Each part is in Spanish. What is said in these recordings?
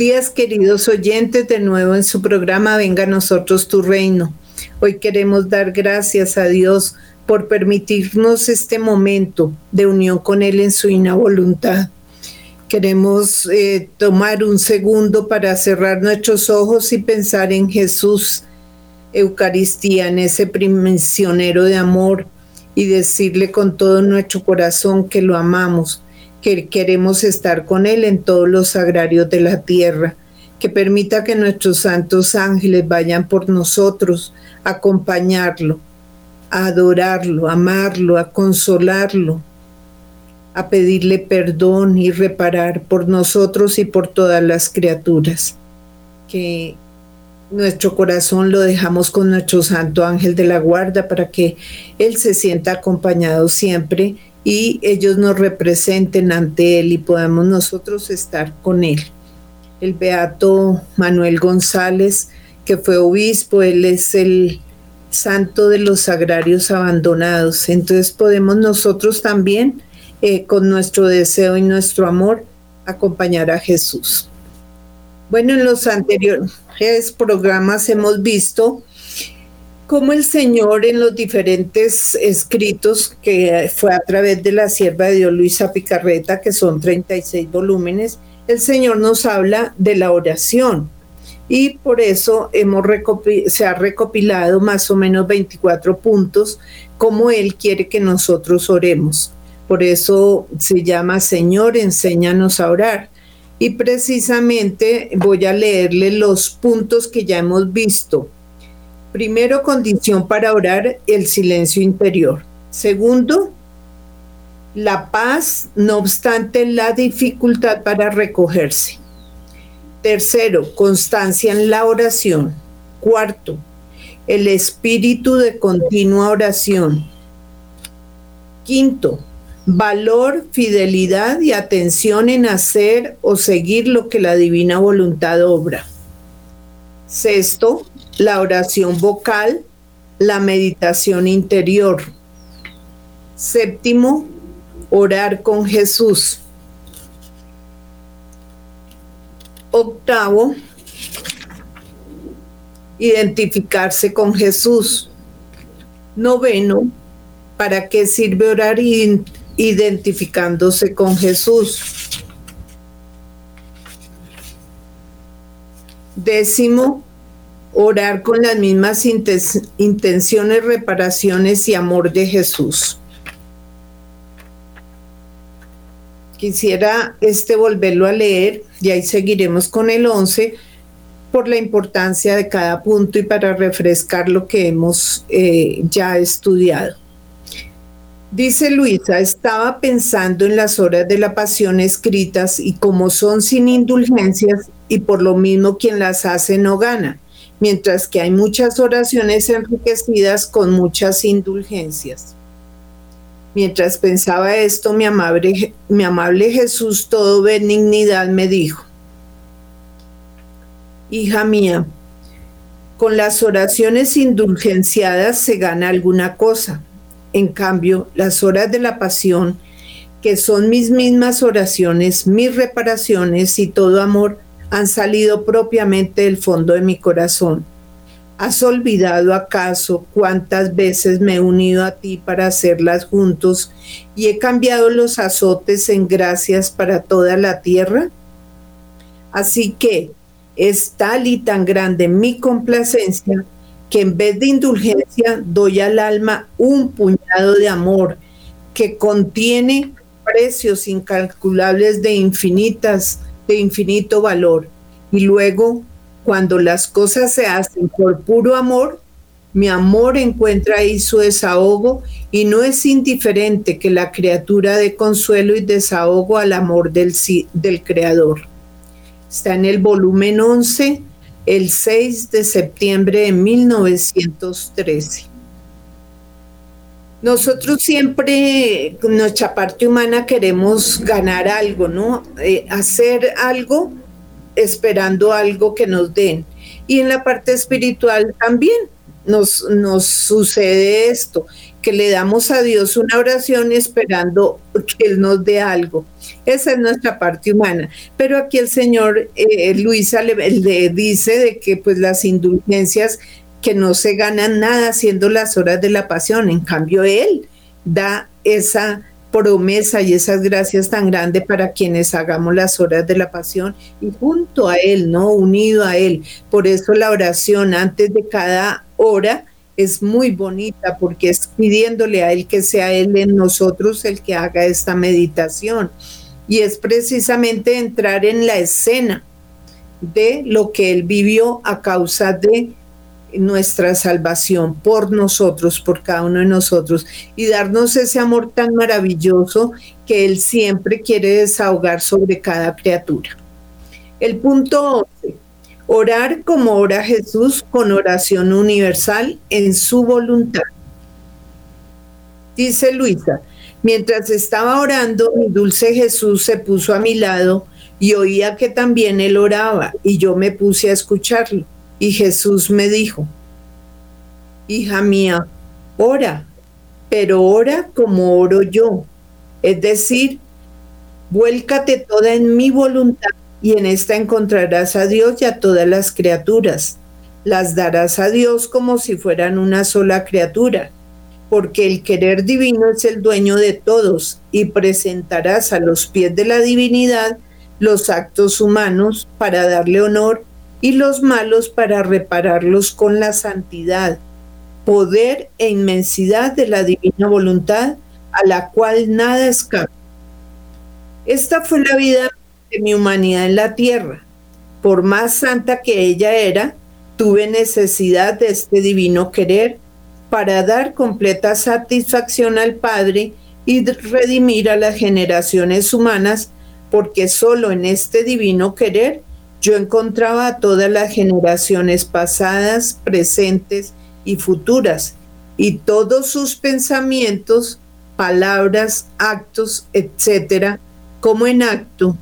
Días, queridos oyentes, de nuevo en su programa Venga a nosotros tu reino. Hoy queremos dar gracias a Dios por permitirnos este momento de unión con Él en su voluntad. Queremos eh, tomar un segundo para cerrar nuestros ojos y pensar en Jesús, Eucaristía, en ese prisionero de amor y decirle con todo nuestro corazón que lo amamos que queremos estar con Él en todos los sagrarios de la tierra, que permita que nuestros santos ángeles vayan por nosotros, a acompañarlo, a adorarlo, a amarlo, a consolarlo, a pedirle perdón y reparar por nosotros y por todas las criaturas. Que nuestro corazón lo dejamos con nuestro santo ángel de la guarda para que Él se sienta acompañado siempre y ellos nos representen ante Él y podamos nosotros estar con Él. El beato Manuel González, que fue obispo, él es el santo de los sagrarios abandonados. Entonces podemos nosotros también, eh, con nuestro deseo y nuestro amor, acompañar a Jesús. Bueno, en los anteriores programas hemos visto cómo el Señor en los diferentes escritos que fue a través de la sierva de Dios Luisa Picarreta, que son 36 volúmenes, el Señor nos habla de la oración. Y por eso hemos se ha recopilado más o menos 24 puntos como Él quiere que nosotros oremos. Por eso se llama Señor, enséñanos a orar. Y precisamente voy a leerle los puntos que ya hemos visto Primero, condición para orar, el silencio interior. Segundo, la paz, no obstante la dificultad para recogerse. Tercero, constancia en la oración. Cuarto, el espíritu de continua oración. Quinto, valor, fidelidad y atención en hacer o seguir lo que la divina voluntad obra. Sexto, la oración vocal, la meditación interior. Séptimo, orar con Jesús. Octavo, identificarse con Jesús. Noveno, ¿para qué sirve orar identificándose con Jesús? Décimo, orar con las mismas intenciones, reparaciones y amor de Jesús. Quisiera este volverlo a leer y ahí seguiremos con el 11 por la importancia de cada punto y para refrescar lo que hemos eh, ya estudiado. Dice Luisa, estaba pensando en las horas de la pasión escritas y como son sin indulgencias y por lo mismo quien las hace no gana mientras que hay muchas oraciones enriquecidas con muchas indulgencias. Mientras pensaba esto, mi amable, mi amable Jesús, todo benignidad, me dijo, Hija mía, con las oraciones indulgenciadas se gana alguna cosa. En cambio, las horas de la pasión, que son mis mismas oraciones, mis reparaciones y todo amor, han salido propiamente del fondo de mi corazón. ¿Has olvidado acaso cuántas veces me he unido a ti para hacerlas juntos y he cambiado los azotes en gracias para toda la tierra? Así que es tal y tan grande mi complacencia que en vez de indulgencia doy al alma un puñado de amor que contiene precios incalculables de infinitas de infinito valor. Y luego, cuando las cosas se hacen por puro amor, mi amor encuentra ahí su desahogo y no es indiferente que la criatura de consuelo y desahogo al amor del, del Creador. Está en el volumen 11, el 6 de septiembre de 1913. Nosotros siempre, nuestra parte humana, queremos ganar algo, ¿no? Eh, hacer algo esperando algo que nos den. Y en la parte espiritual también, nos, nos sucede esto, que le damos a Dios una oración esperando que Él nos dé algo. Esa es nuestra parte humana. Pero aquí el Señor, eh, Luisa, le, dice de que pues las indulgencias que no se ganan nada haciendo las horas de la pasión. En cambio, Él da esa promesa y esas gracias tan grandes para quienes hagamos las horas de la pasión y junto a Él, ¿no? Unido a Él. Por eso la oración antes de cada hora es muy bonita porque es pidiéndole a Él que sea Él en nosotros el que haga esta meditación. Y es precisamente entrar en la escena de lo que Él vivió a causa de nuestra salvación por nosotros, por cada uno de nosotros, y darnos ese amor tan maravilloso que Él siempre quiere desahogar sobre cada criatura. El punto 11. Orar como ora Jesús con oración universal en su voluntad. Dice Luisa, mientras estaba orando, mi dulce Jesús se puso a mi lado y oía que también él oraba y yo me puse a escucharlo. Y Jesús me dijo, hija mía, ora, pero ora como oro yo. Es decir, vuélcate toda en mi voluntad y en esta encontrarás a Dios y a todas las criaturas. Las darás a Dios como si fueran una sola criatura, porque el querer divino es el dueño de todos y presentarás a los pies de la divinidad los actos humanos para darle honor y los malos para repararlos con la santidad, poder e inmensidad de la divina voluntad a la cual nada escapa. Esta fue la vida de mi humanidad en la tierra. Por más santa que ella era, tuve necesidad de este divino querer para dar completa satisfacción al Padre y redimir a las generaciones humanas, porque solo en este divino querer yo encontraba a todas las generaciones pasadas, presentes y futuras, y todos sus pensamientos, palabras, actos, etcétera, como en acto.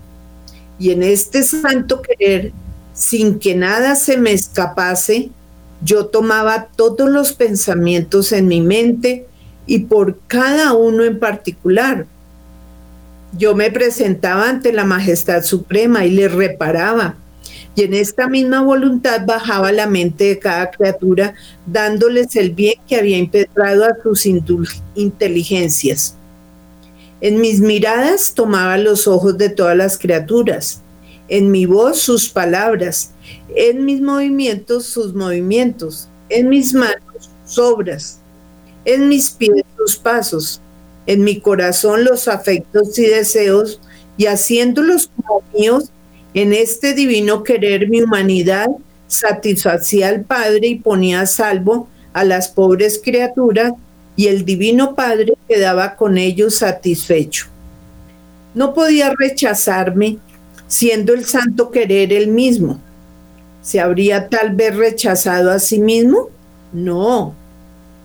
Y en este santo querer, sin que nada se me escapase, yo tomaba todos los pensamientos en mi mente y por cada uno en particular. Yo me presentaba ante la Majestad Suprema y le reparaba, y en esta misma voluntad bajaba la mente de cada criatura, dándoles el bien que había impetrado a sus inteligencias. En mis miradas tomaba los ojos de todas las criaturas, en mi voz sus palabras, en mis movimientos sus movimientos, en mis manos sus obras, en mis pies sus pasos, en mi corazón los afectos y deseos, y haciéndolos como míos, en este divino querer mi humanidad satisfacía al Padre y ponía a salvo a las pobres criaturas y el divino Padre quedaba con ellos satisfecho. No podía rechazarme siendo el santo querer el mismo. ¿Se habría tal vez rechazado a sí mismo? No,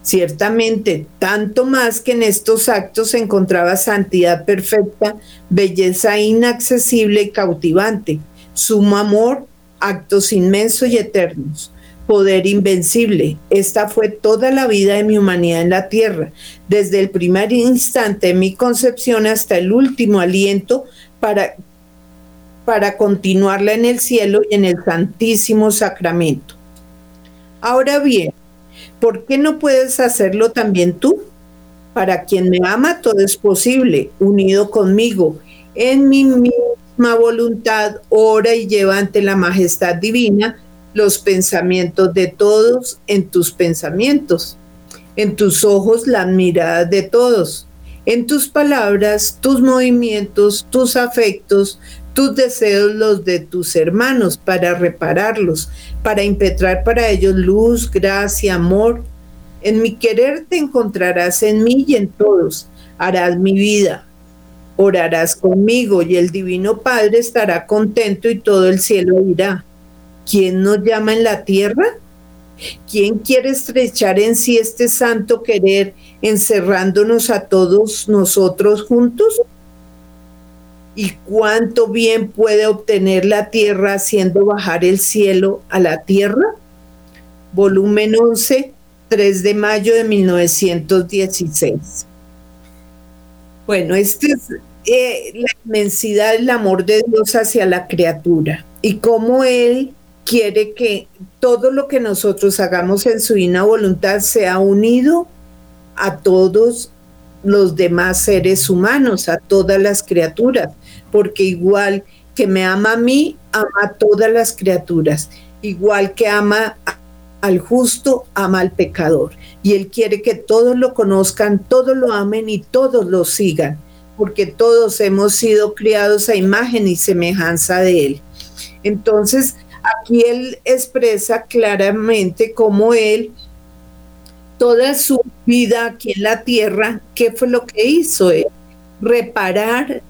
Ciertamente, tanto más que en estos actos se encontraba santidad perfecta, belleza inaccesible y cautivante, sumo amor, actos inmensos y eternos, poder invencible. Esta fue toda la vida de mi humanidad en la tierra, desde el primer instante de mi concepción hasta el último aliento para, para continuarla en el cielo y en el santísimo sacramento. Ahora bien, ¿por qué no puedes hacerlo también tú? Para quien me ama, todo es posible, unido conmigo, en mi misma voluntad, ora y lleva ante la majestad divina los pensamientos de todos en tus pensamientos, en tus ojos las miradas de todos, en tus palabras, tus movimientos, tus afectos, tus deseos los de tus hermanos para repararlos, para impetrar para ellos luz, gracia, amor. En mi querer te encontrarás en mí y en todos. Harás mi vida. Orarás conmigo y el Divino Padre estará contento y todo el cielo irá. ¿Quién nos llama en la tierra? ¿Quién quiere estrechar en sí este santo querer encerrándonos a todos nosotros juntos? Y cuánto bien puede obtener la tierra haciendo bajar el cielo a la tierra. Volumen 11, 3 de mayo de 1916. Bueno, esta es eh, la inmensidad del amor de Dios hacia la criatura y cómo Él quiere que todo lo que nosotros hagamos en su divina voluntad sea unido a todos los demás seres humanos, a todas las criaturas, porque igual que me ama a mí, ama a todas las criaturas, igual que ama al justo, ama al pecador. Y Él quiere que todos lo conozcan, todos lo amen y todos lo sigan, porque todos hemos sido criados a imagen y semejanza de Él. Entonces, aquí Él expresa claramente cómo Él toda su vida aquí en la tierra, ¿qué fue lo que hizo? Reparar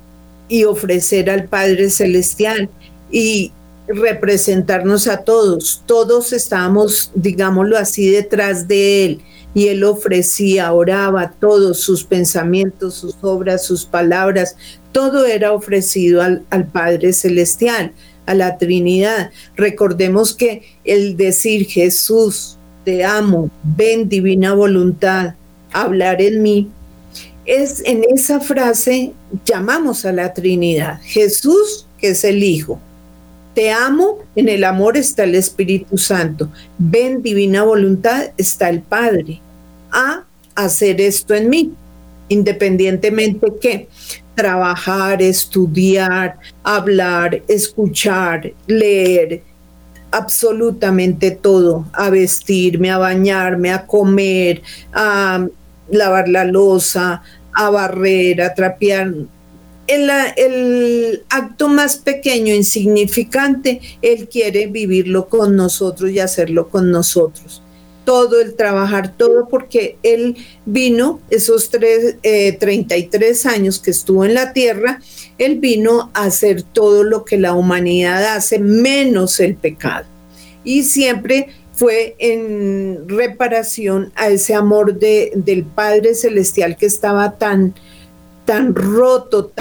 y ofrecer al Padre Celestial y representarnos a todos. Todos estábamos, digámoslo así, detrás de él y él ofrecía, oraba todos sus pensamientos, sus obras, sus palabras, todo era ofrecido al, al, Padre Celestial, a la Trinidad. Recordemos que el decir Jesús, te amo, ven divina voluntad, hablar en mí, es en esa frase llamamos a la Trinidad. Jesús, que es el Hijo. Te amo, en el amor está el Espíritu Santo. Ven divina voluntad, está el Padre. A hacer esto en mí, independientemente que trabajar, estudiar, hablar, escuchar, leer, absolutamente todo, a vestirme, a bañarme, a comer, a lavar la losa, a barrer, a trapear. El, acto más pequeño, insignificante, Él quiere vivirlo con nosotros y hacerlo con nosotros. Todo el trabajar, todo porque Él vino esos tres, 33 eh, años que estuvo en la tierra, él vino a hacer todo lo que la humanidad hace, menos el pecado. Y siempre fue en reparación a ese amor de, del Padre Celestial que estaba tan, tan roto,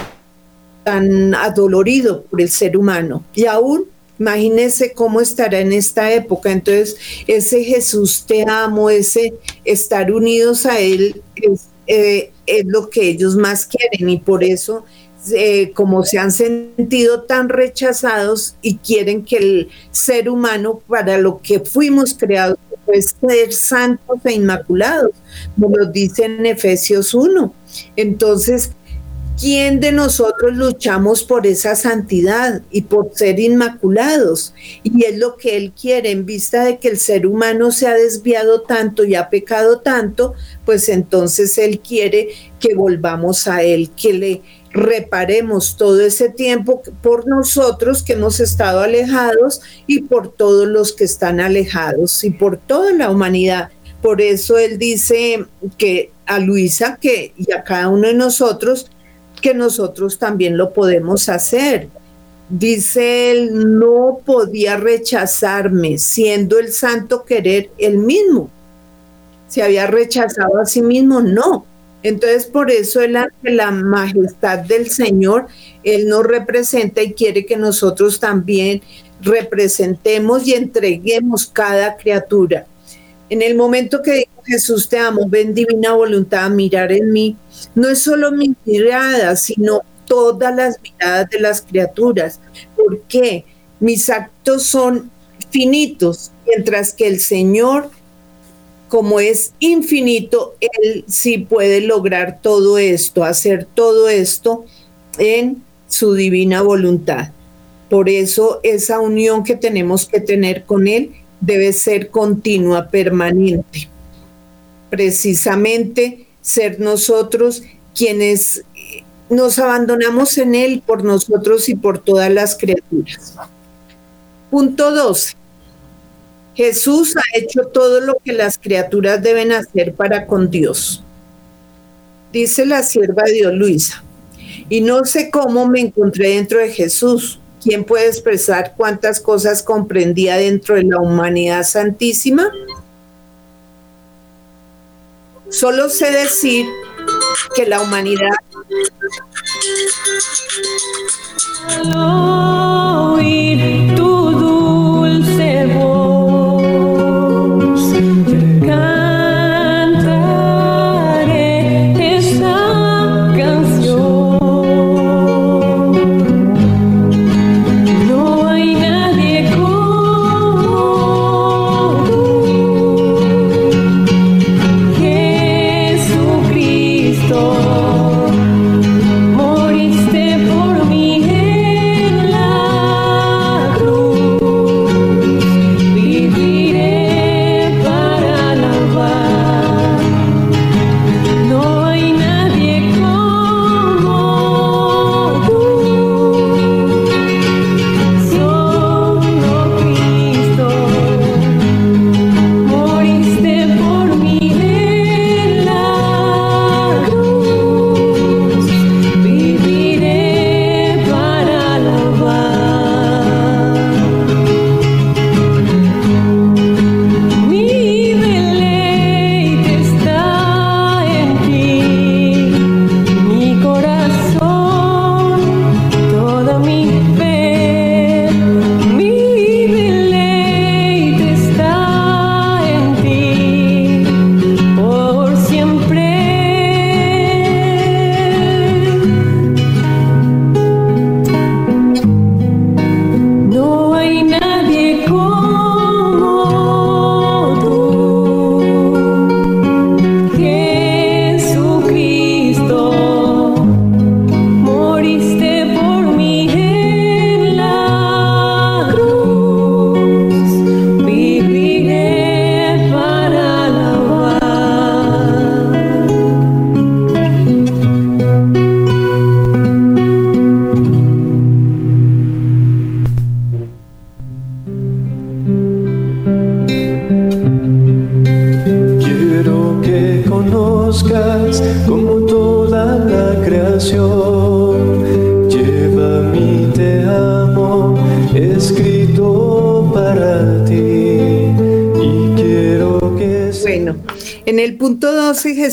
tan, adolorido por el ser humano. Y aún Imagínese cómo estará en esta época. Entonces, ese Jesús te amo, ese estar unidos a Él es, eh, es, lo que ellos más quieren y por eso eh, como se han sentido tan rechazados y quieren que el ser humano, para lo que fuimos creados, pues ser santos e inmaculados, como lo dice en Efesios 1. Entonces, ¿quién de nosotros luchamos por esa santidad y por ser inmaculados? Y es lo que Él quiere, en vista de que el ser humano se ha desviado tanto y ha pecado tanto, pues entonces Él quiere que volvamos a Él, que le reparemos todo ese tiempo por nosotros que hemos estado alejados y por todos los que están alejados y por toda la humanidad. Por eso él dice que a Luisa que y a cada uno de nosotros que nosotros también lo podemos hacer. Dice él, no podía rechazarme, siendo el santo querer el mismo. Se había rechazado a sí mismo, no entonces, por eso el la majestad del Señor, Él nos representa y quiere que nosotros también representemos y entreguemos cada criatura. En el momento que digo Jesús te amo, ven divina voluntad a mirar en mí, no es solo mi mirada, sino todas las miradas de las criaturas. ¿Por qué? Mis actos son finitos, mientras que el Señor como es infinito, Él sí puede lograr todo esto, hacer todo esto en su divina voluntad. Por eso esa unión que tenemos que tener con Él debe ser continua, permanente. Precisamente ser nosotros quienes nos abandonamos en Él por nosotros y por todas las criaturas. Punto 12. Jesús ha hecho todo lo que las criaturas deben hacer para con Dios. Dice la sierva de Dios Luisa. Y no sé cómo me encontré dentro de Jesús. ¿Quién puede expresar cuántas cosas comprendía dentro de la humanidad santísima? Solo sé decir que la humanidad dulce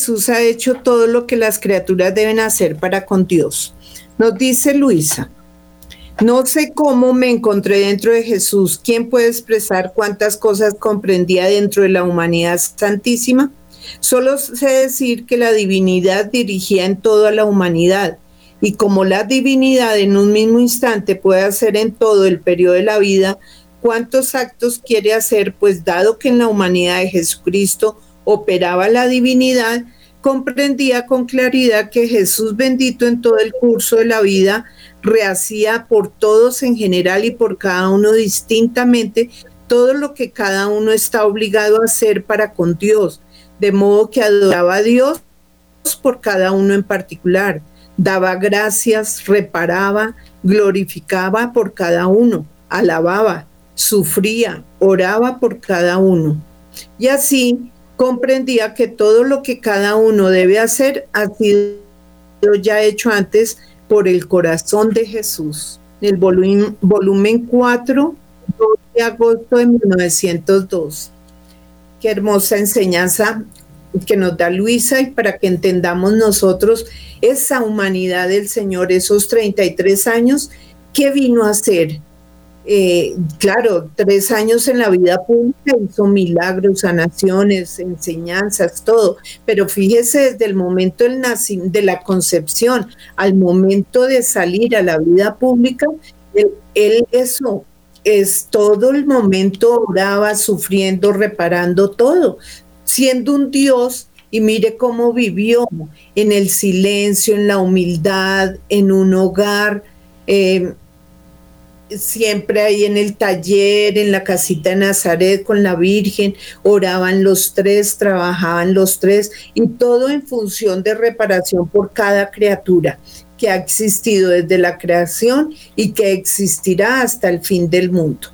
Jesús ha hecho todo lo que las criaturas deben hacer para con Dios. Nos dice Luisa, no sé cómo me encontré dentro de Jesús. ¿Quién puede expresar cuántas cosas comprendía dentro de la humanidad santísima? Solo sé decir que la divinidad dirigía en toda la humanidad y como la divinidad en un mismo instante puede hacer en todo el periodo de la vida, ¿cuántos actos quiere hacer? Pues dado que en la humanidad de Jesucristo operaba la divinidad, comprendía con claridad que Jesús bendito en todo el curso de la vida rehacía por todos en general y por cada uno distintamente todo lo que cada uno está obligado a hacer para con Dios, de modo que adoraba a Dios por cada uno en particular, daba gracias, reparaba, glorificaba por cada uno, alababa, sufría, oraba por cada uno. Y así comprendía que todo lo que cada uno debe hacer ha sido ya hecho antes por el corazón de Jesús. El volumen, volumen 4, 2 de agosto de 1902. Qué hermosa enseñanza que nos da Luisa y para que entendamos nosotros esa humanidad del Señor, esos 33 años, ¿qué vino a hacer? Eh, claro, tres años en la vida pública hizo milagros, sanaciones, enseñanzas, todo, pero fíjese desde el momento del de la concepción al momento de salir a la vida pública, él, eso es todo el momento oraba, sufriendo, reparando todo, siendo un Dios y mire cómo vivió en el silencio, en la humildad, en un hogar. Eh, siempre ahí en el taller, en la casita de Nazaret con la Virgen, oraban los tres, trabajaban los tres y todo en función de reparación por cada criatura que ha existido desde la creación y que existirá hasta el fin del mundo.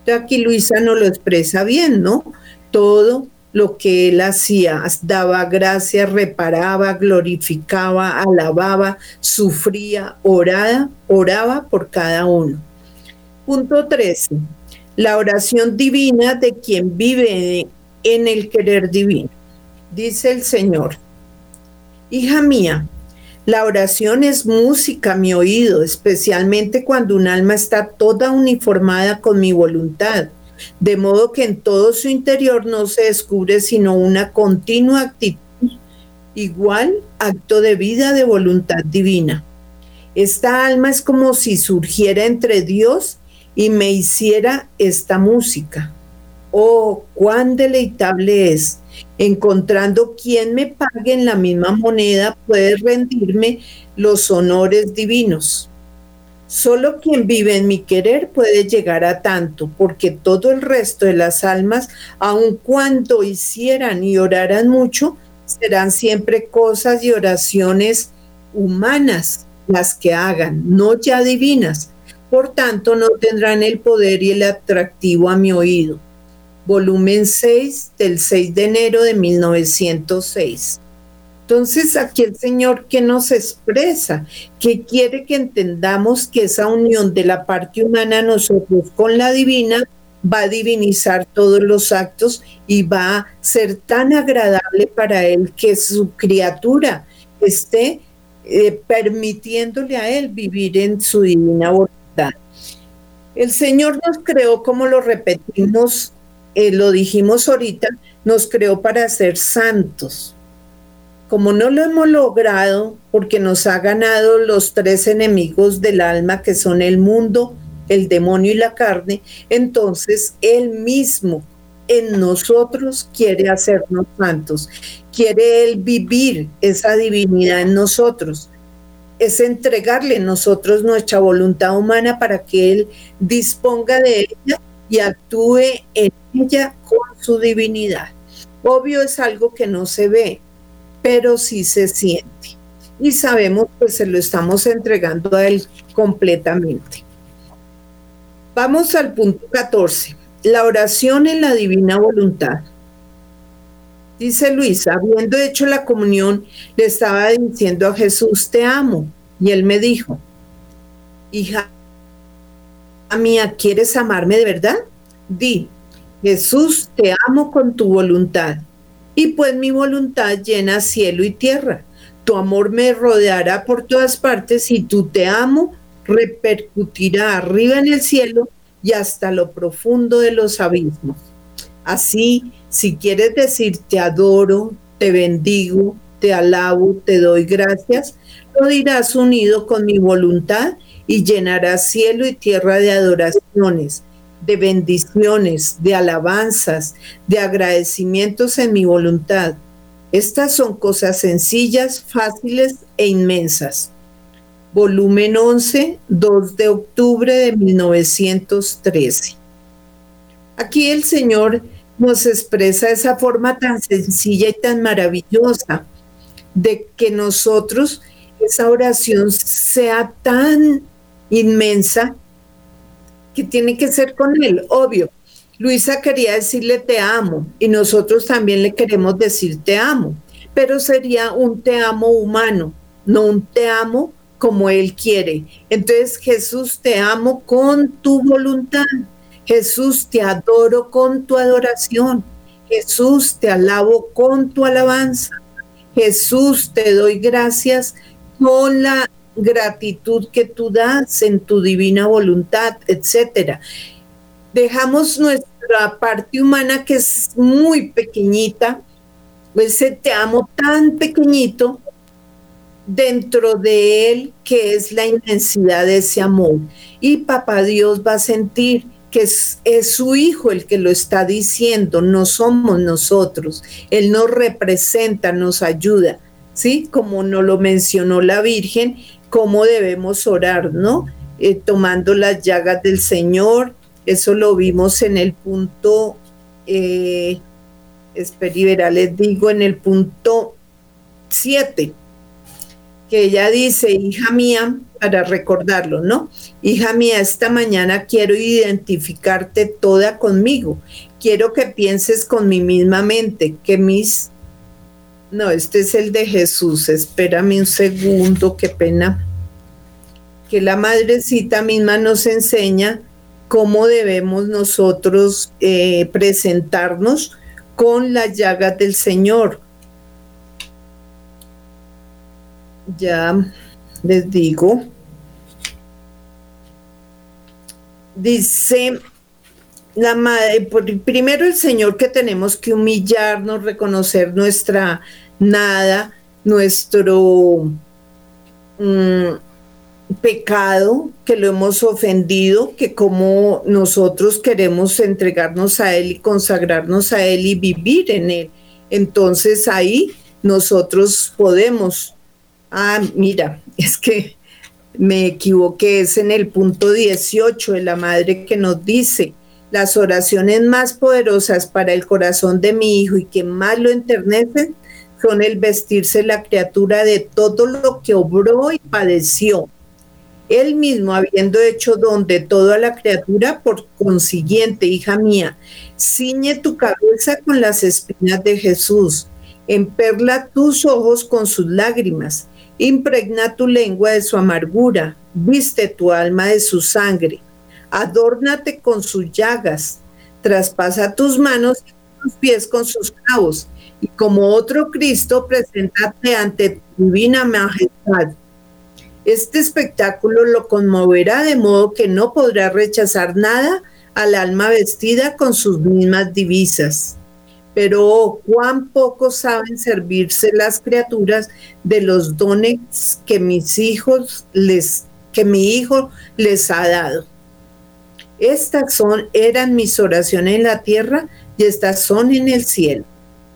Entonces aquí Luisa nos lo expresa bien, ¿no? Todo lo que él hacía, daba gracias, reparaba, glorificaba, alababa, sufría, oraba, oraba por cada uno. Punto 13. La oración divina de quien vive en el querer divino. Dice el Señor, hija mía, la oración es música a mi oído, especialmente cuando un alma está toda uniformada con mi voluntad, de modo que en todo su interior no se descubre sino una continua actitud, igual acto de vida de voluntad divina. Esta alma es como si surgiera entre Dios y me hiciera esta música. Oh, cuán deleitable es. Encontrando quien me pague en la misma moneda puede rendirme los honores divinos. Solo quien vive en mi querer puede llegar a tanto, porque todo el resto de las almas, aun cuando hicieran y oraran mucho, serán siempre cosas y oraciones humanas las que hagan, no ya divinas, por tanto no tendrán el poder y el atractivo a mi oído. Volumen 6 del 6 de enero de 1906. Entonces aquí el Señor que nos expresa, que quiere que entendamos que esa unión de la parte humana nosotros con la divina va a divinizar todos los actos y va a ser tan agradable para Él que su criatura esté eh, permitiéndole a Él vivir en su divina voluntad. El Señor nos creó, como lo repetimos, eh, lo dijimos ahorita, nos creó para ser santos. Como no lo hemos logrado, porque nos ha ganado los tres enemigos del alma, que son el mundo, el demonio y la carne, entonces Él mismo en nosotros quiere hacernos santos, quiere Él vivir esa divinidad en nosotros es entregarle nosotros nuestra voluntad humana para que Él disponga de ella y actúe en ella con su divinidad. Obvio es algo que no se ve, pero sí se siente. Y sabemos que se lo estamos entregando a Él completamente. Vamos al punto 14. La oración en la divina voluntad. Dice Luis, habiendo hecho la comunión, le estaba diciendo a Jesús, te amo. Y él me dijo, hija mía, ¿quieres amarme de verdad? Di, Jesús, te amo con tu voluntad. Y pues mi voluntad llena cielo y tierra. Tu amor me rodeará por todas partes y tu te amo repercutirá arriba en el cielo y hasta lo profundo de los abismos. Así, si quieres decir te adoro, te bendigo, te alabo, te doy gracias, lo dirás unido con mi voluntad y llenarás cielo y tierra de adoraciones, de bendiciones, de alabanzas, de agradecimientos en mi voluntad. Estas son cosas sencillas, fáciles e inmensas. Volumen 11, 2 de octubre de 1913. Aquí el Señor nos expresa esa forma tan sencilla y tan maravillosa de que nosotros esa oración sea tan inmensa que tiene que ser con Él, obvio. Luisa quería decirle te amo y nosotros también le queremos decir te amo, pero sería un te amo humano, no un te amo como Él quiere. Entonces Jesús te amo con tu voluntad. Jesús te adoro con tu adoración. Jesús te alabo con tu alabanza. Jesús te doy gracias con la gratitud que tú das en tu divina voluntad, etcétera. Dejamos nuestra parte humana que es muy pequeñita, ese te amo tan pequeñito dentro de él que es la inmensidad de ese amor. Y papá Dios va a sentir que es, su hijo el que lo está diciendo, no somos nosotros. Él nos representa, nos ayuda, ¿sí? Como nos lo mencionó la Virgen, cómo debemos orar, ¿no? Eh, tomando las llagas del Señor, eso lo vimos en el punto, eh, espera, les digo, en el punto 7, que ella dice, hija mía, para recordarlo, ¿no? Hija mía, esta mañana quiero identificarte toda conmigo. Quiero que pienses con mi misma mente, que mis no, este es el de Jesús. Espérame un segundo, qué pena. Que la madrecita misma nos enseña cómo debemos nosotros eh, presentarnos con las llagas del Señor. Ya les digo. Dice la madre, primero el Señor que tenemos que humillarnos, reconocer nuestra nada, nuestro mm, pecado, que lo hemos ofendido, que como nosotros queremos entregarnos a Él y consagrarnos a Él y vivir en Él. Entonces ahí nosotros podemos, ah, mira, es que me equivoqué, es en el punto 18 de la madre que nos dice, las oraciones más poderosas para el corazón de mi hijo y que más lo enternecen son el vestirse la criatura de todo lo que obró y padeció. Él mismo habiendo hecho don de toda la criatura, por consiguiente, hija mía, ciñe tu cabeza con las espinas de Jesús, emperla tus ojos con sus lágrimas, impregna tu lengua de su amargura, viste tu alma de su sangre adórnate con sus llagas, traspasa tus manos y tus pies con sus clavos, y como otro Cristo, preséntate ante tu divina majestad. Este espectáculo lo conmoverá de modo que no podrá rechazar nada al alma vestida con sus mismas divisas. Pero cuán poco saben servirse las criaturas de los dones que mis hijos les que mi hijo les ha dado. Estas son, eran mis oraciones en la tierra y estas son en el cielo.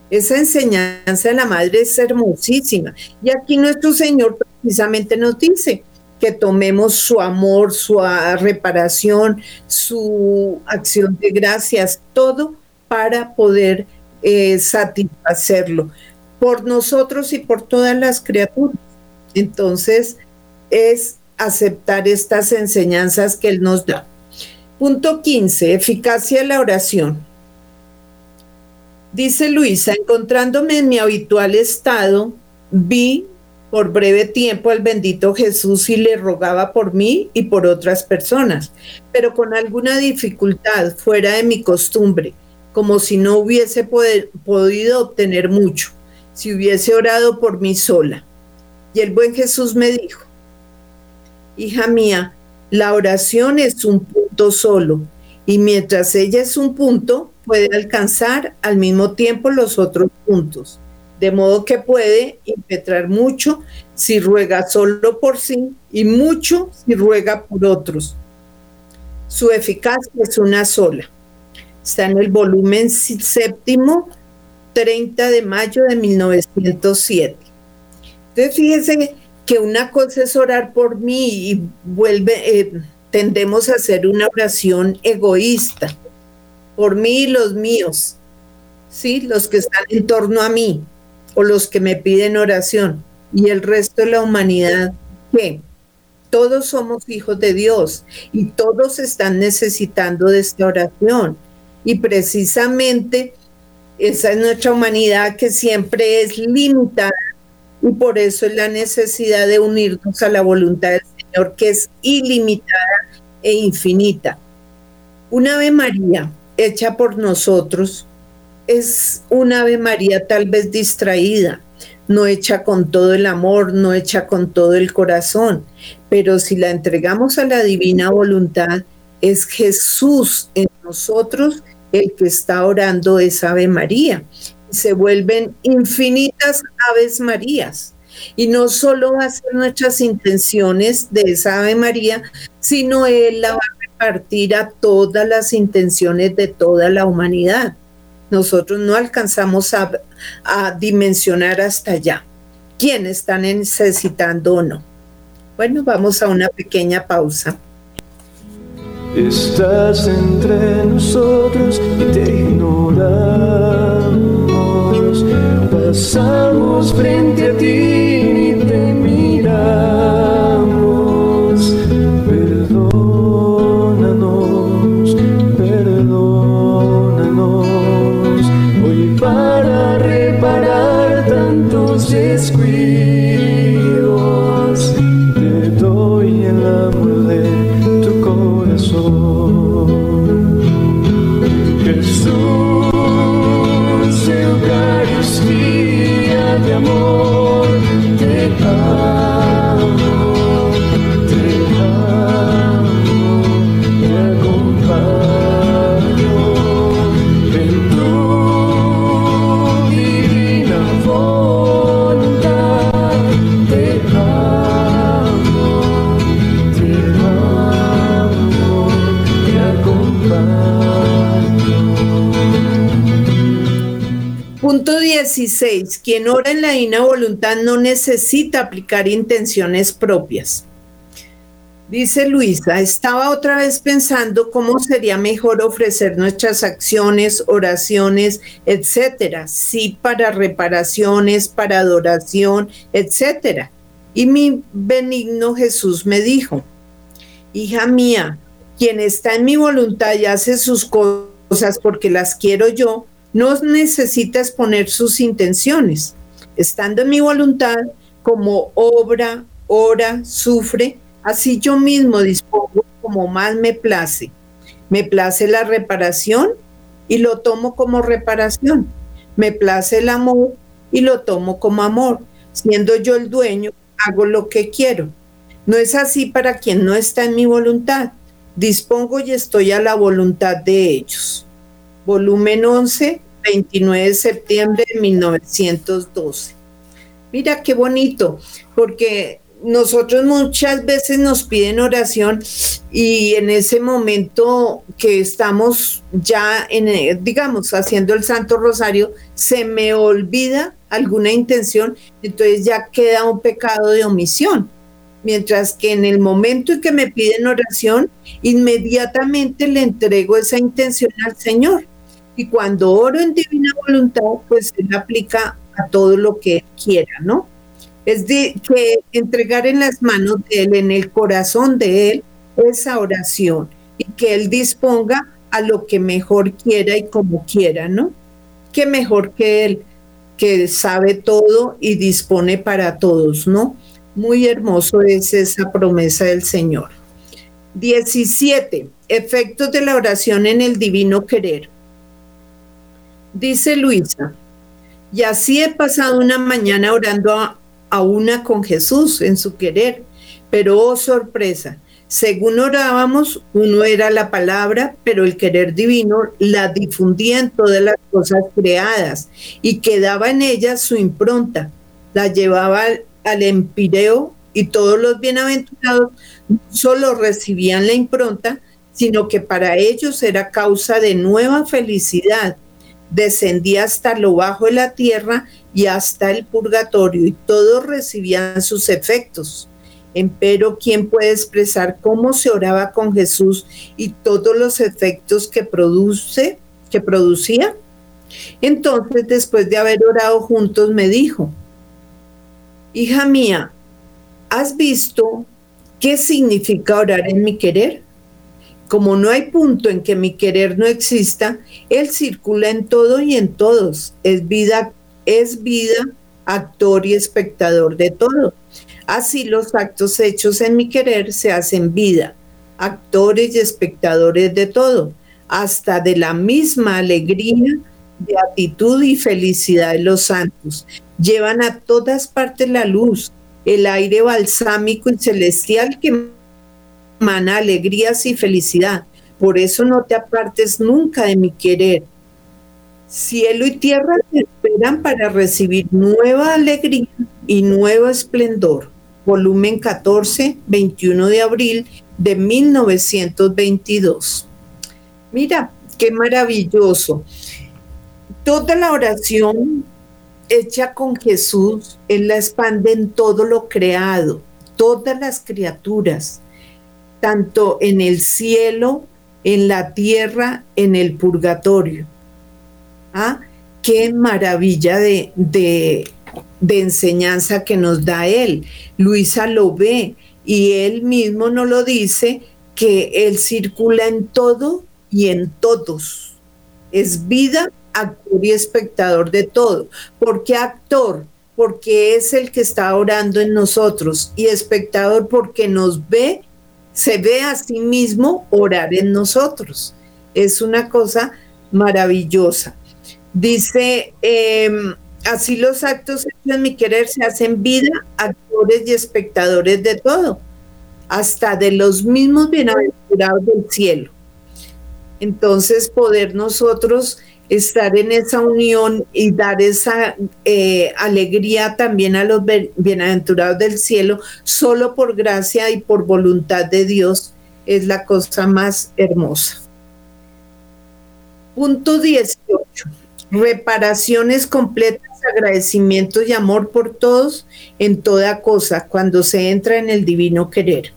Esa enseñanza de la madre es hermosísima. Y aquí nuestro Señor precisamente nos dice que tomemos su amor, su reparación, su acción de gracias, todo para poder eh, satisfacerlo por nosotros y por todas las criaturas. Entonces, es aceptar estas enseñanzas que Él nos da. Punto 15. Eficacia de la oración. Dice Luisa, encontrándome en mi habitual estado, vi por breve tiempo al bendito Jesús y le rogaba por mí y por otras personas, pero con alguna dificultad fuera de mi costumbre, como si no hubiese podido obtener mucho, si hubiese orado por mí sola. Y el buen Jesús me dijo, hija mía, la oración es un punto solo, y mientras ella es un punto, puede alcanzar al mismo tiempo los otros puntos de modo que puede impetrar mucho si ruega solo por sí y mucho si ruega por otros. Su eficacia es una sola. Está en el volumen séptimo, 30 de mayo de 1907. Entonces fíjese que una cosa es orar por mí y vuelve, eh, tendemos a hacer una oración egoísta, por mí y los míos, ¿sí? los que están en torno a mí o los que me piden oración y el resto de la humanidad que todos somos hijos de Dios y todos están necesitando de esta oración. Y precisamente esa es nuestra humanidad que siempre es limitada y por eso es la necesidad de unirnos a la voluntad del Señor que es ilimitada e infinita. Una Ave María hecha por nosotros es una Ave María tal vez distraída, no hecha con todo el amor, no hecha con todo el corazón, pero si la entregamos a la divina voluntad, es Jesús en nosotros el que está orando esa Ave María. Se vuelven infinitas Aves Marías. Y no solo va a ser nuestras intenciones de esa Ave María, sino Él la va a repartir a todas las intenciones de toda la humanidad nosotros no alcanzamos a, dimensionar hasta allá quién está necesitando o no. Bueno, vamos a una pequeña pausa. Estás entre nosotros y te ignoramos. Pasamos frente a ti 16. Quien ora en la divina voluntad no necesita aplicar intenciones propias. Dice Luisa, estaba otra vez pensando cómo sería mejor ofrecer nuestras acciones, oraciones, etcétera, sí para reparaciones, para adoración, etcétera. Y mi benigno Jesús me dijo, hija mía, quien está en mi voluntad y hace sus cosas porque las quiero yo, no necesita exponer sus intenciones. Estando en mi voluntad, como obra, ora, sufre, así yo mismo dispongo como más me place. Me place la reparación y lo tomo como reparación. Me place el amor y lo tomo como amor. Siendo yo el dueño, hago lo que quiero. No es así para quien no está en mi voluntad. Dispongo y estoy a la voluntad de ellos. Volumen 11, 29 de septiembre de 1912. Mira qué bonito, porque nosotros muchas veces nos piden oración y en ese momento que estamos ya en, eh, digamos, haciendo el Santo Rosario, se me olvida alguna intención, entonces ya queda un pecado de omisión. Mientras que en el momento en que me piden oración, inmediatamente le entrego esa intención al Señor. Y cuando oro en divina voluntad, pues Él aplica a todo lo que Él quiera, ¿no? Es de que entregar en las manos de Él, en el corazón de Él, esa oración y que Él disponga a lo que mejor quiera y como quiera, ¿no? Que mejor que Él que sabe todo y dispone para todos, ¿no? Muy hermoso es esa promesa del Señor. 17. Efectos de la oración en el divino querer. Dice Luisa, y así he pasado una mañana orando a, una con Jesús en su querer, pero oh sorpresa, según orábamos, uno era la palabra, pero el querer divino la difundía en todas las cosas creadas y quedaba en ellas su impronta, la llevaba al, empireo y todos los bienaventurados no solo recibían la impronta, sino que para ellos era causa de nueva felicidad. Descendía hasta lo bajo de la tierra y hasta el purgatorio y todos recibían sus efectos. Empero, ¿quién puede expresar cómo se oraba con Jesús y todos los efectos que produce, que producía? Entonces, después de haber orado juntos, me dijo, hija mía, ¿has visto qué significa orar en mi querer? Como no hay punto en que mi querer no exista, Él circula en todo y en todos. Es vida, es vida, actor y espectador de todo. Así los actos hechos en mi querer se hacen vida, actores y espectadores de todo, hasta de la misma alegría, beatitud y felicidad de los santos. Llevan a todas partes la luz, el aire balsámico y celestial que emana alegrías y felicidad. Por eso no te apartes nunca de mi querer. Cielo y tierra te esperan para recibir nueva alegría y nuevo esplendor volumen 14, 21 de abril de 1922. Mira, qué maravilloso. Toda la oración hecha con Jesús, Él la expande en todo lo creado, todas las criaturas, tanto en el cielo, en la tierra, en el purgatorio. ¿Ah? Qué maravilla de, de de enseñanza que nos da él. Luisa lo ve y él mismo nos lo dice que él circula en todo y en todos. Es vida, actor y espectador de todo. ¿Por qué actor? Porque es el que está orando en nosotros y espectador porque nos ve, se ve a sí mismo orar en nosotros. Es una cosa maravillosa. Dice em, Así los actos en mi querer se hacen vida, actores y espectadores de todo, hasta de los mismos bienaventurados del cielo. Entonces, poder nosotros estar en esa unión y dar esa eh, alegría también a los bienaventurados del cielo, solo por gracia y por voluntad de Dios, es la cosa más hermosa. Punto 18. Reparaciones completas agradecimiento y amor por todos en toda cosa cuando se entra en el divino querer.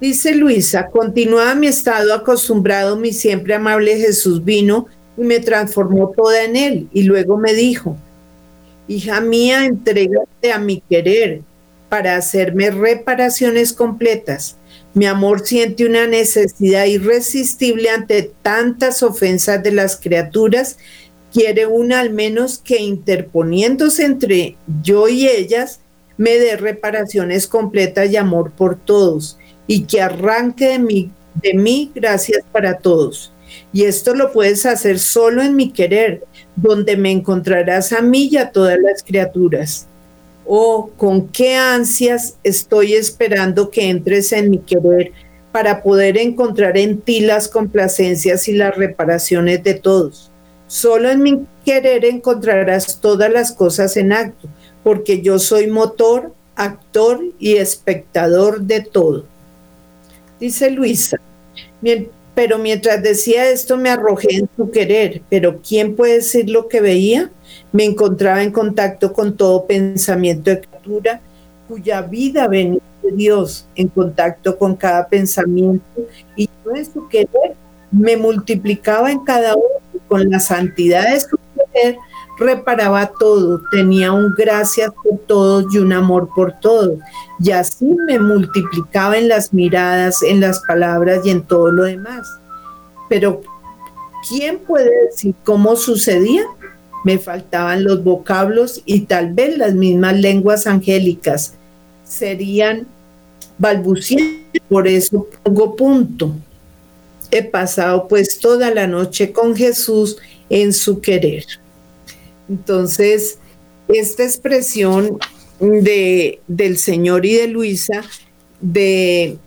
Dice Luisa, continuaba mi estado acostumbrado, mi siempre amable Jesús vino y me transformó toda en él. Y luego me dijo, hija mía, entrégate a mi querer para hacerme reparaciones completas. Mi amor siente una necesidad irresistible ante tantas ofensas de las criaturas quiere una al menos que interponiéndose entre yo y ellas, me dé reparaciones completas y amor por todos, y que arranque de mí, de mí gracias para todos. Y esto lo puedes hacer solo en mi querer, donde me encontrarás a mí y a todas las criaturas. Oh, con qué ansias estoy esperando que entres en mi querer para poder encontrar en ti las complacencias y las reparaciones de todos. Solo en mi querer encontrarás todas las cosas en acto, porque yo soy motor, actor y espectador de todo. Dice Luisa, pero mientras decía esto me arrojé en tu querer, pero ¿quién puede decir lo que veía? Me encontraba en contacto con todo pensamiento de criatura cuya vida venía de Dios, en contacto con cada pensamiento, y yo en su querer me multiplicaba en cada uno con la santidad de su poder, reparaba todo, tenía un gracias por todos y un amor por todos. Y así me multiplicaba en las miradas, en las palabras y en todo lo demás. Pero, ¿quién puede decir cómo sucedía? me faltaban los vocablos y tal vez las mismas lenguas angélicas serían balbucientes, por eso pongo punto. He pasado pues toda la noche con Jesús en su querer. Entonces, esta expresión de, del Señor y de Luisa, de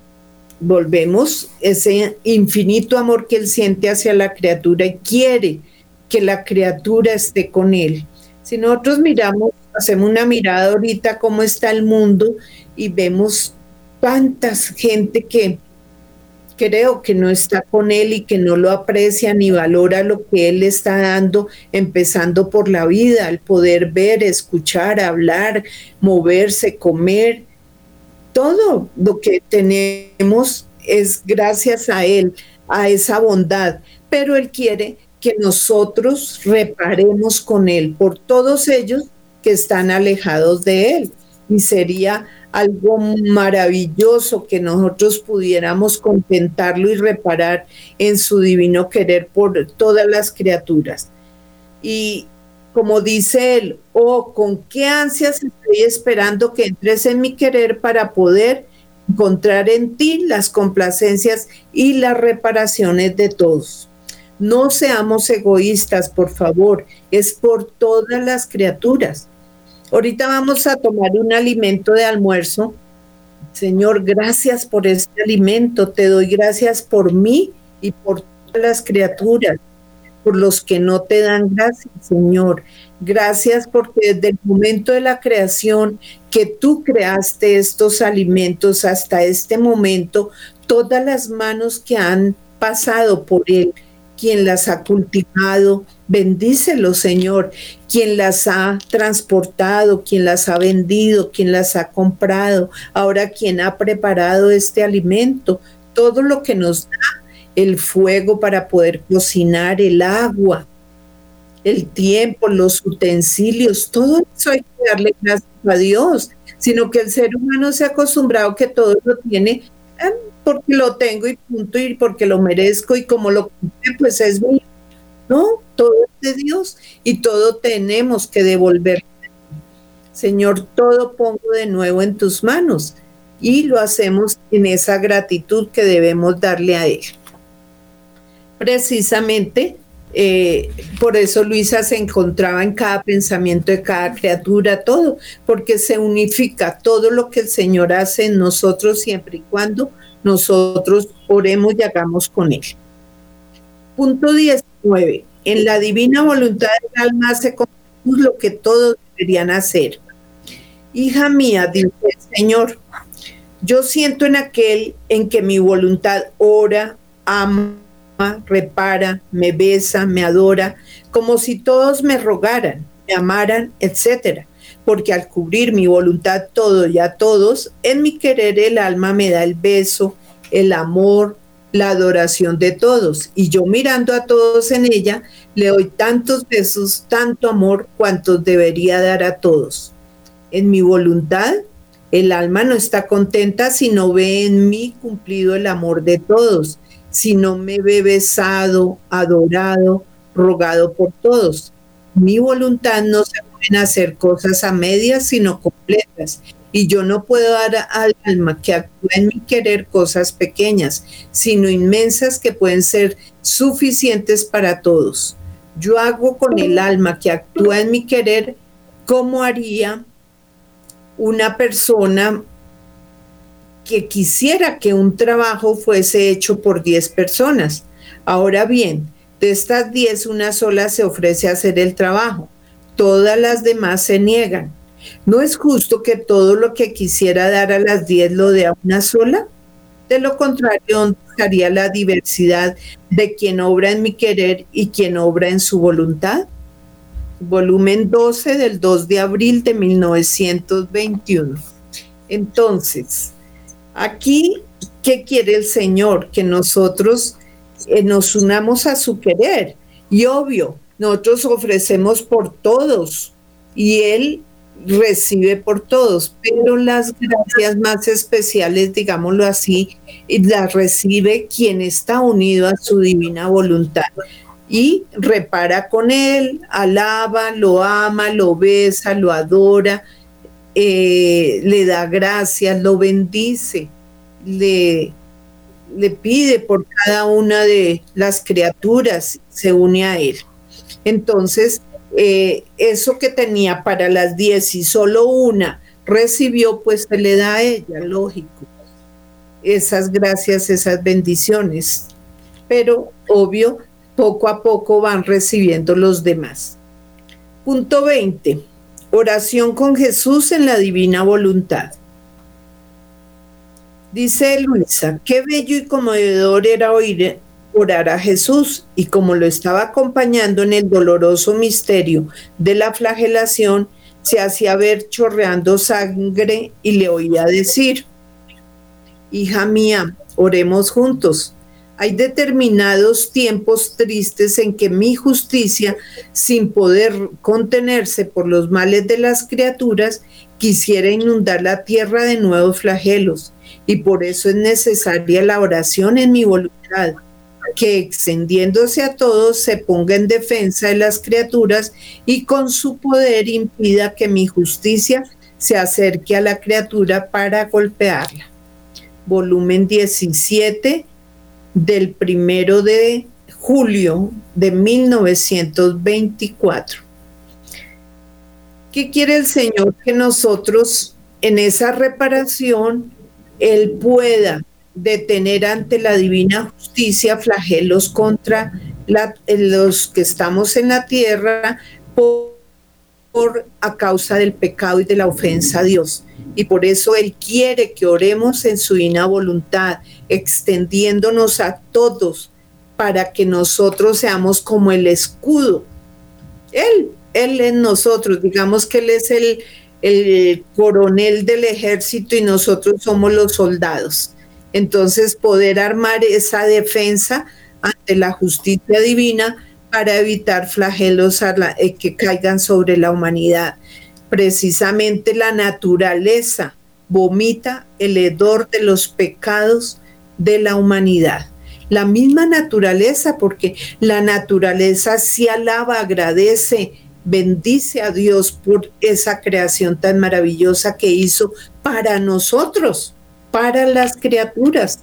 volvemos, ese infinito amor que él siente hacia la criatura y quiere que la criatura esté con él. Si nosotros miramos, hacemos una mirada ahorita cómo está el mundo y vemos tantas gente que creo que no está con él y que no lo aprecia ni valora lo que él está dando, empezando por la vida, el poder ver, escuchar, hablar, moverse, comer. Todo lo que tenemos es gracias a él, a esa bondad, pero él quiere que nosotros reparemos con él por todos ellos que están alejados de él. Y sería algo maravilloso que nosotros pudiéramos contentarlo y reparar en su divino querer por todas las criaturas. Y como dice él, oh, con qué ansias estoy esperando que entres en mi querer para poder encontrar en ti las complacencias y las reparaciones de todos. No seamos egoístas, por favor, es por todas las criaturas. Ahorita vamos a tomar un alimento de almuerzo. Señor, gracias por este alimento. Te doy gracias por mí y por todas las criaturas, por los que no te dan gracias, Señor. Gracias porque desde el momento de la creación que tú creaste estos alimentos hasta este momento, todas las manos que han pasado por él, quien las ha cultivado, bendícelo, Señor, quien las ha transportado, quien las ha vendido, quien las ha comprado, ahora quien ha preparado este alimento, todo lo que nos da el fuego para poder cocinar, el agua, el tiempo, los utensilios, todo eso hay que darle gracias a Dios, sino que el ser humano se ha acostumbrado que todo lo tiene eh, porque lo tengo y punto, y porque lo merezco y como lo pues es mío. No, todo es de Dios y todo tenemos que devolver. Señor, todo pongo de nuevo en tus manos y lo hacemos en esa gratitud que debemos darle a Él. Precisamente eh, por eso Luisa se encontraba en cada pensamiento de cada criatura, todo, porque se unifica todo lo que el Señor hace en nosotros siempre y cuando nosotros oremos y hagamos con Él. Punto 19. En la divina voluntad del alma hace con lo que todos deberían hacer. Hija mía, dice el Señor, yo siento en aquel en que mi voluntad ora, ama, repara, me besa, me adora, como si todos me rogaran, me amaran, etcétera. Porque al cubrir mi voluntad todo y a todos, en mi querer el alma me da el beso, el amor, la adoración de todos. Y yo mirando a todos en ella, le doy tantos besos, tanto amor, cuantos debería dar a todos. En mi voluntad, el alma no está contenta si no ve en mí cumplido el amor de todos si no me ve besado, adorado, rogado por todos. Mi voluntad no se pueden hacer cosas a medias, sino completas. Y yo no puedo dar al alma que actúe en mi querer cosas pequeñas, sino inmensas que pueden ser suficientes para todos. Yo hago con el alma que actúa en mi querer como haría una persona que quisiera que un trabajo fuese hecho por 10 personas. Ahora bien, de estas 10, una sola se ofrece a hacer el trabajo. Todas las demás se niegan. ¿No es justo que todo lo que quisiera dar a las 10 lo dé a una sola? De lo contrario, estaría la diversidad de quien obra en mi querer y quien obra en su voluntad. Volumen 12 del 2 de abril de 1921. Entonces, Aquí, ¿qué quiere el Señor? Que nosotros eh, nos unamos a su querer. Y obvio, nosotros ofrecemos por todos y Él recibe por todos, pero las gracias más especiales, digámoslo así, las recibe quien está unido a su divina voluntad. y repara con él, alaba, lo ama, lo besa, lo adora, eh, le da gracias, lo bendice, le, le pide por cada una de las criaturas, se une a él. Entonces, eh, eso que tenía para las diez y solo una recibió, pues se le da a ella, lógico. Esas gracias, esas bendiciones. Pero, obvio, poco a poco van recibiendo los demás. Punto 20. Oración con Jesús en la divina voluntad. Dice Luisa, qué bello y conmovedor era oír orar a Jesús y como lo estaba acompañando en el doloroso misterio de la flagelación, se hacía ver chorreando sangre y le oía decir, hija mía, oremos juntos. Hay determinados tiempos tristes en que mi justicia, sin poder contenerse por los males de las criaturas, quisiera inundar la tierra de nuevos flagelos, y por eso es necesaria la oración en mi voluntad, que extendiéndose a todos se ponga en defensa de las criaturas y con su poder impida que mi justicia se acerque a la criatura para golpearla. Volumen 17 del primero de julio de 1924. ¿Qué quiere el Señor? Que nosotros en esa reparación, Él pueda detener ante la divina justicia flagelos contra los que estamos en la tierra por, por, a causa del pecado y de la ofensa a Dios. Y por eso Él quiere que oremos en su divina voluntad, extendiéndonos a todos para que nosotros seamos como el escudo. Él, Él en nosotros, digamos que Él es el, el coronel del ejército y nosotros somos los soldados. Entonces, poder armar esa defensa ante la justicia divina para evitar flagelos eh, que caigan sobre la humanidad. Precisamente la naturaleza vomita el hedor de los pecados de la humanidad. La misma naturaleza, porque la naturaleza sí alaba, agradece, bendice a Dios por esa creación tan maravillosa que hizo para nosotros para las criaturas.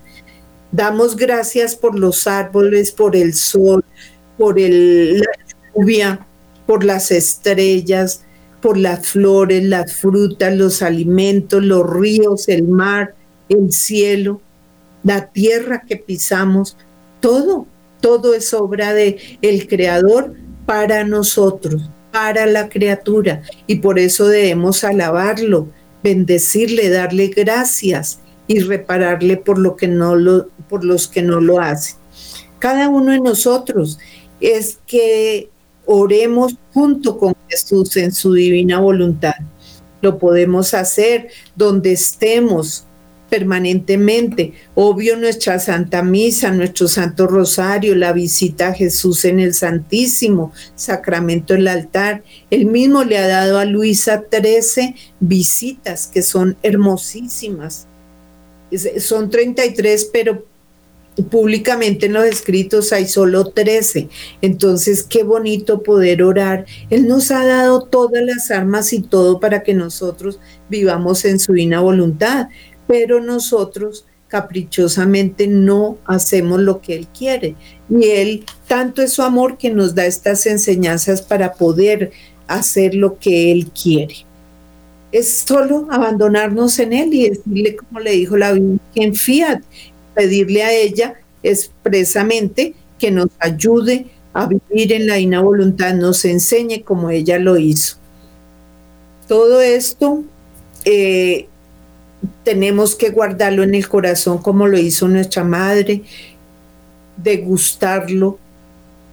Damos gracias por los árboles, por el sol, por el, la lluvia, por las estrellas, por las flores, las frutas, los alimentos, los ríos, el mar, el cielo, la tierra que pisamos, todo, todo es obra de el creador para nosotros, para la criatura y por eso debemos alabarlo, bendecirle, darle gracias y repararle por lo que no lo por los que no lo hacen. Cada uno de nosotros es que oremos junto con Jesús en su divina voluntad. Lo podemos hacer donde estemos permanentemente. Obvio nuestra Santa Misa, nuestro Santo Rosario, la visita a Jesús en el Santísimo Sacramento del altar. Él mismo le ha dado a Luisa 13 visitas que son hermosísimas son 33, pero públicamente en los escritos hay solo 13. Entonces, qué bonito poder orar. Él nos ha dado todas las armas y todo para que nosotros vivamos en su divina voluntad, pero nosotros caprichosamente no hacemos lo que Él quiere. Y Él, tanto es su amor que nos da estas enseñanzas para poder hacer lo que Él quiere es solo abandonarnos en Él y decirle, como le dijo la Virgen Fiat, pedirle a ella expresamente que nos ayude a vivir en la divina voluntad, nos enseñe como ella lo hizo. Todo esto eh, tenemos que guardarlo en el corazón como lo hizo nuestra madre, degustarlo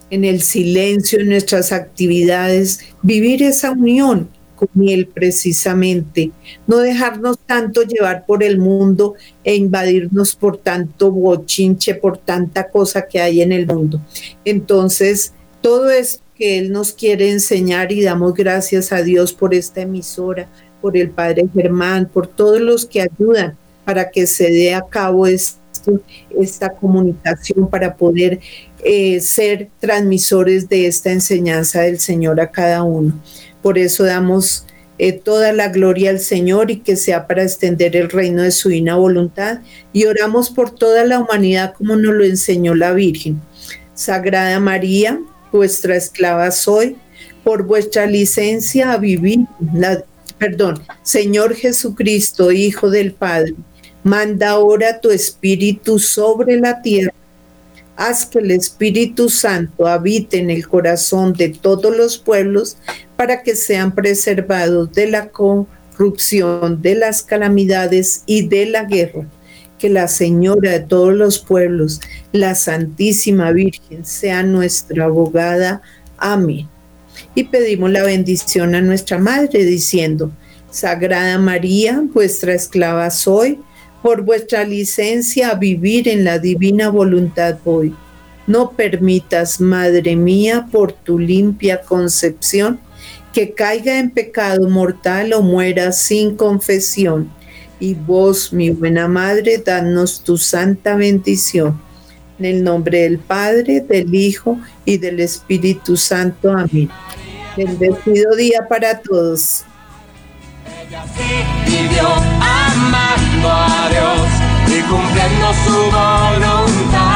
en el silencio, en nuestras actividades, vivir esa unión miel precisamente, no dejarnos tanto llevar por el mundo e invadirnos por tanto bochinche, por tanta cosa que hay en el mundo. Entonces, todo es que Él nos quiere enseñar y damos gracias a Dios por esta emisora, por el Padre Germán, por todos los que ayudan para que se dé a cabo esto, esta comunicación para poder eh, ser transmisores de esta enseñanza del Señor a cada uno. Por eso damos eh, toda la gloria al Señor y que sea para extender el reino de su divina voluntad. Y oramos por toda la humanidad como nos lo enseñó la Virgen. Sagrada María, vuestra esclava soy, por vuestra licencia a vivir, la, perdón, Señor Jesucristo, Hijo del Padre, manda ahora tu Espíritu sobre la tierra haz que el Espíritu Santo habite en el corazón de todos los pueblos para que sean preservados de la corrupción, de las calamidades y de la guerra. Que la Señora de todos los pueblos, la Santísima Virgen, sea nuestra abogada. Amén. Y pedimos la bendición a nuestra Madre diciendo, Sagrada María, vuestra esclava soy por vuestra licencia a vivir en la divina voluntad hoy. No permitas, Madre mía, por tu limpia concepción, que caiga en pecado mortal o muera sin confesión. Y vos, mi buena Madre, danos tu santa bendición. En el nombre del Padre, del Hijo y del Espíritu Santo. Amén. Bendecido día para todos. Ella sí amando a Dios y cumpliendo su voluntad.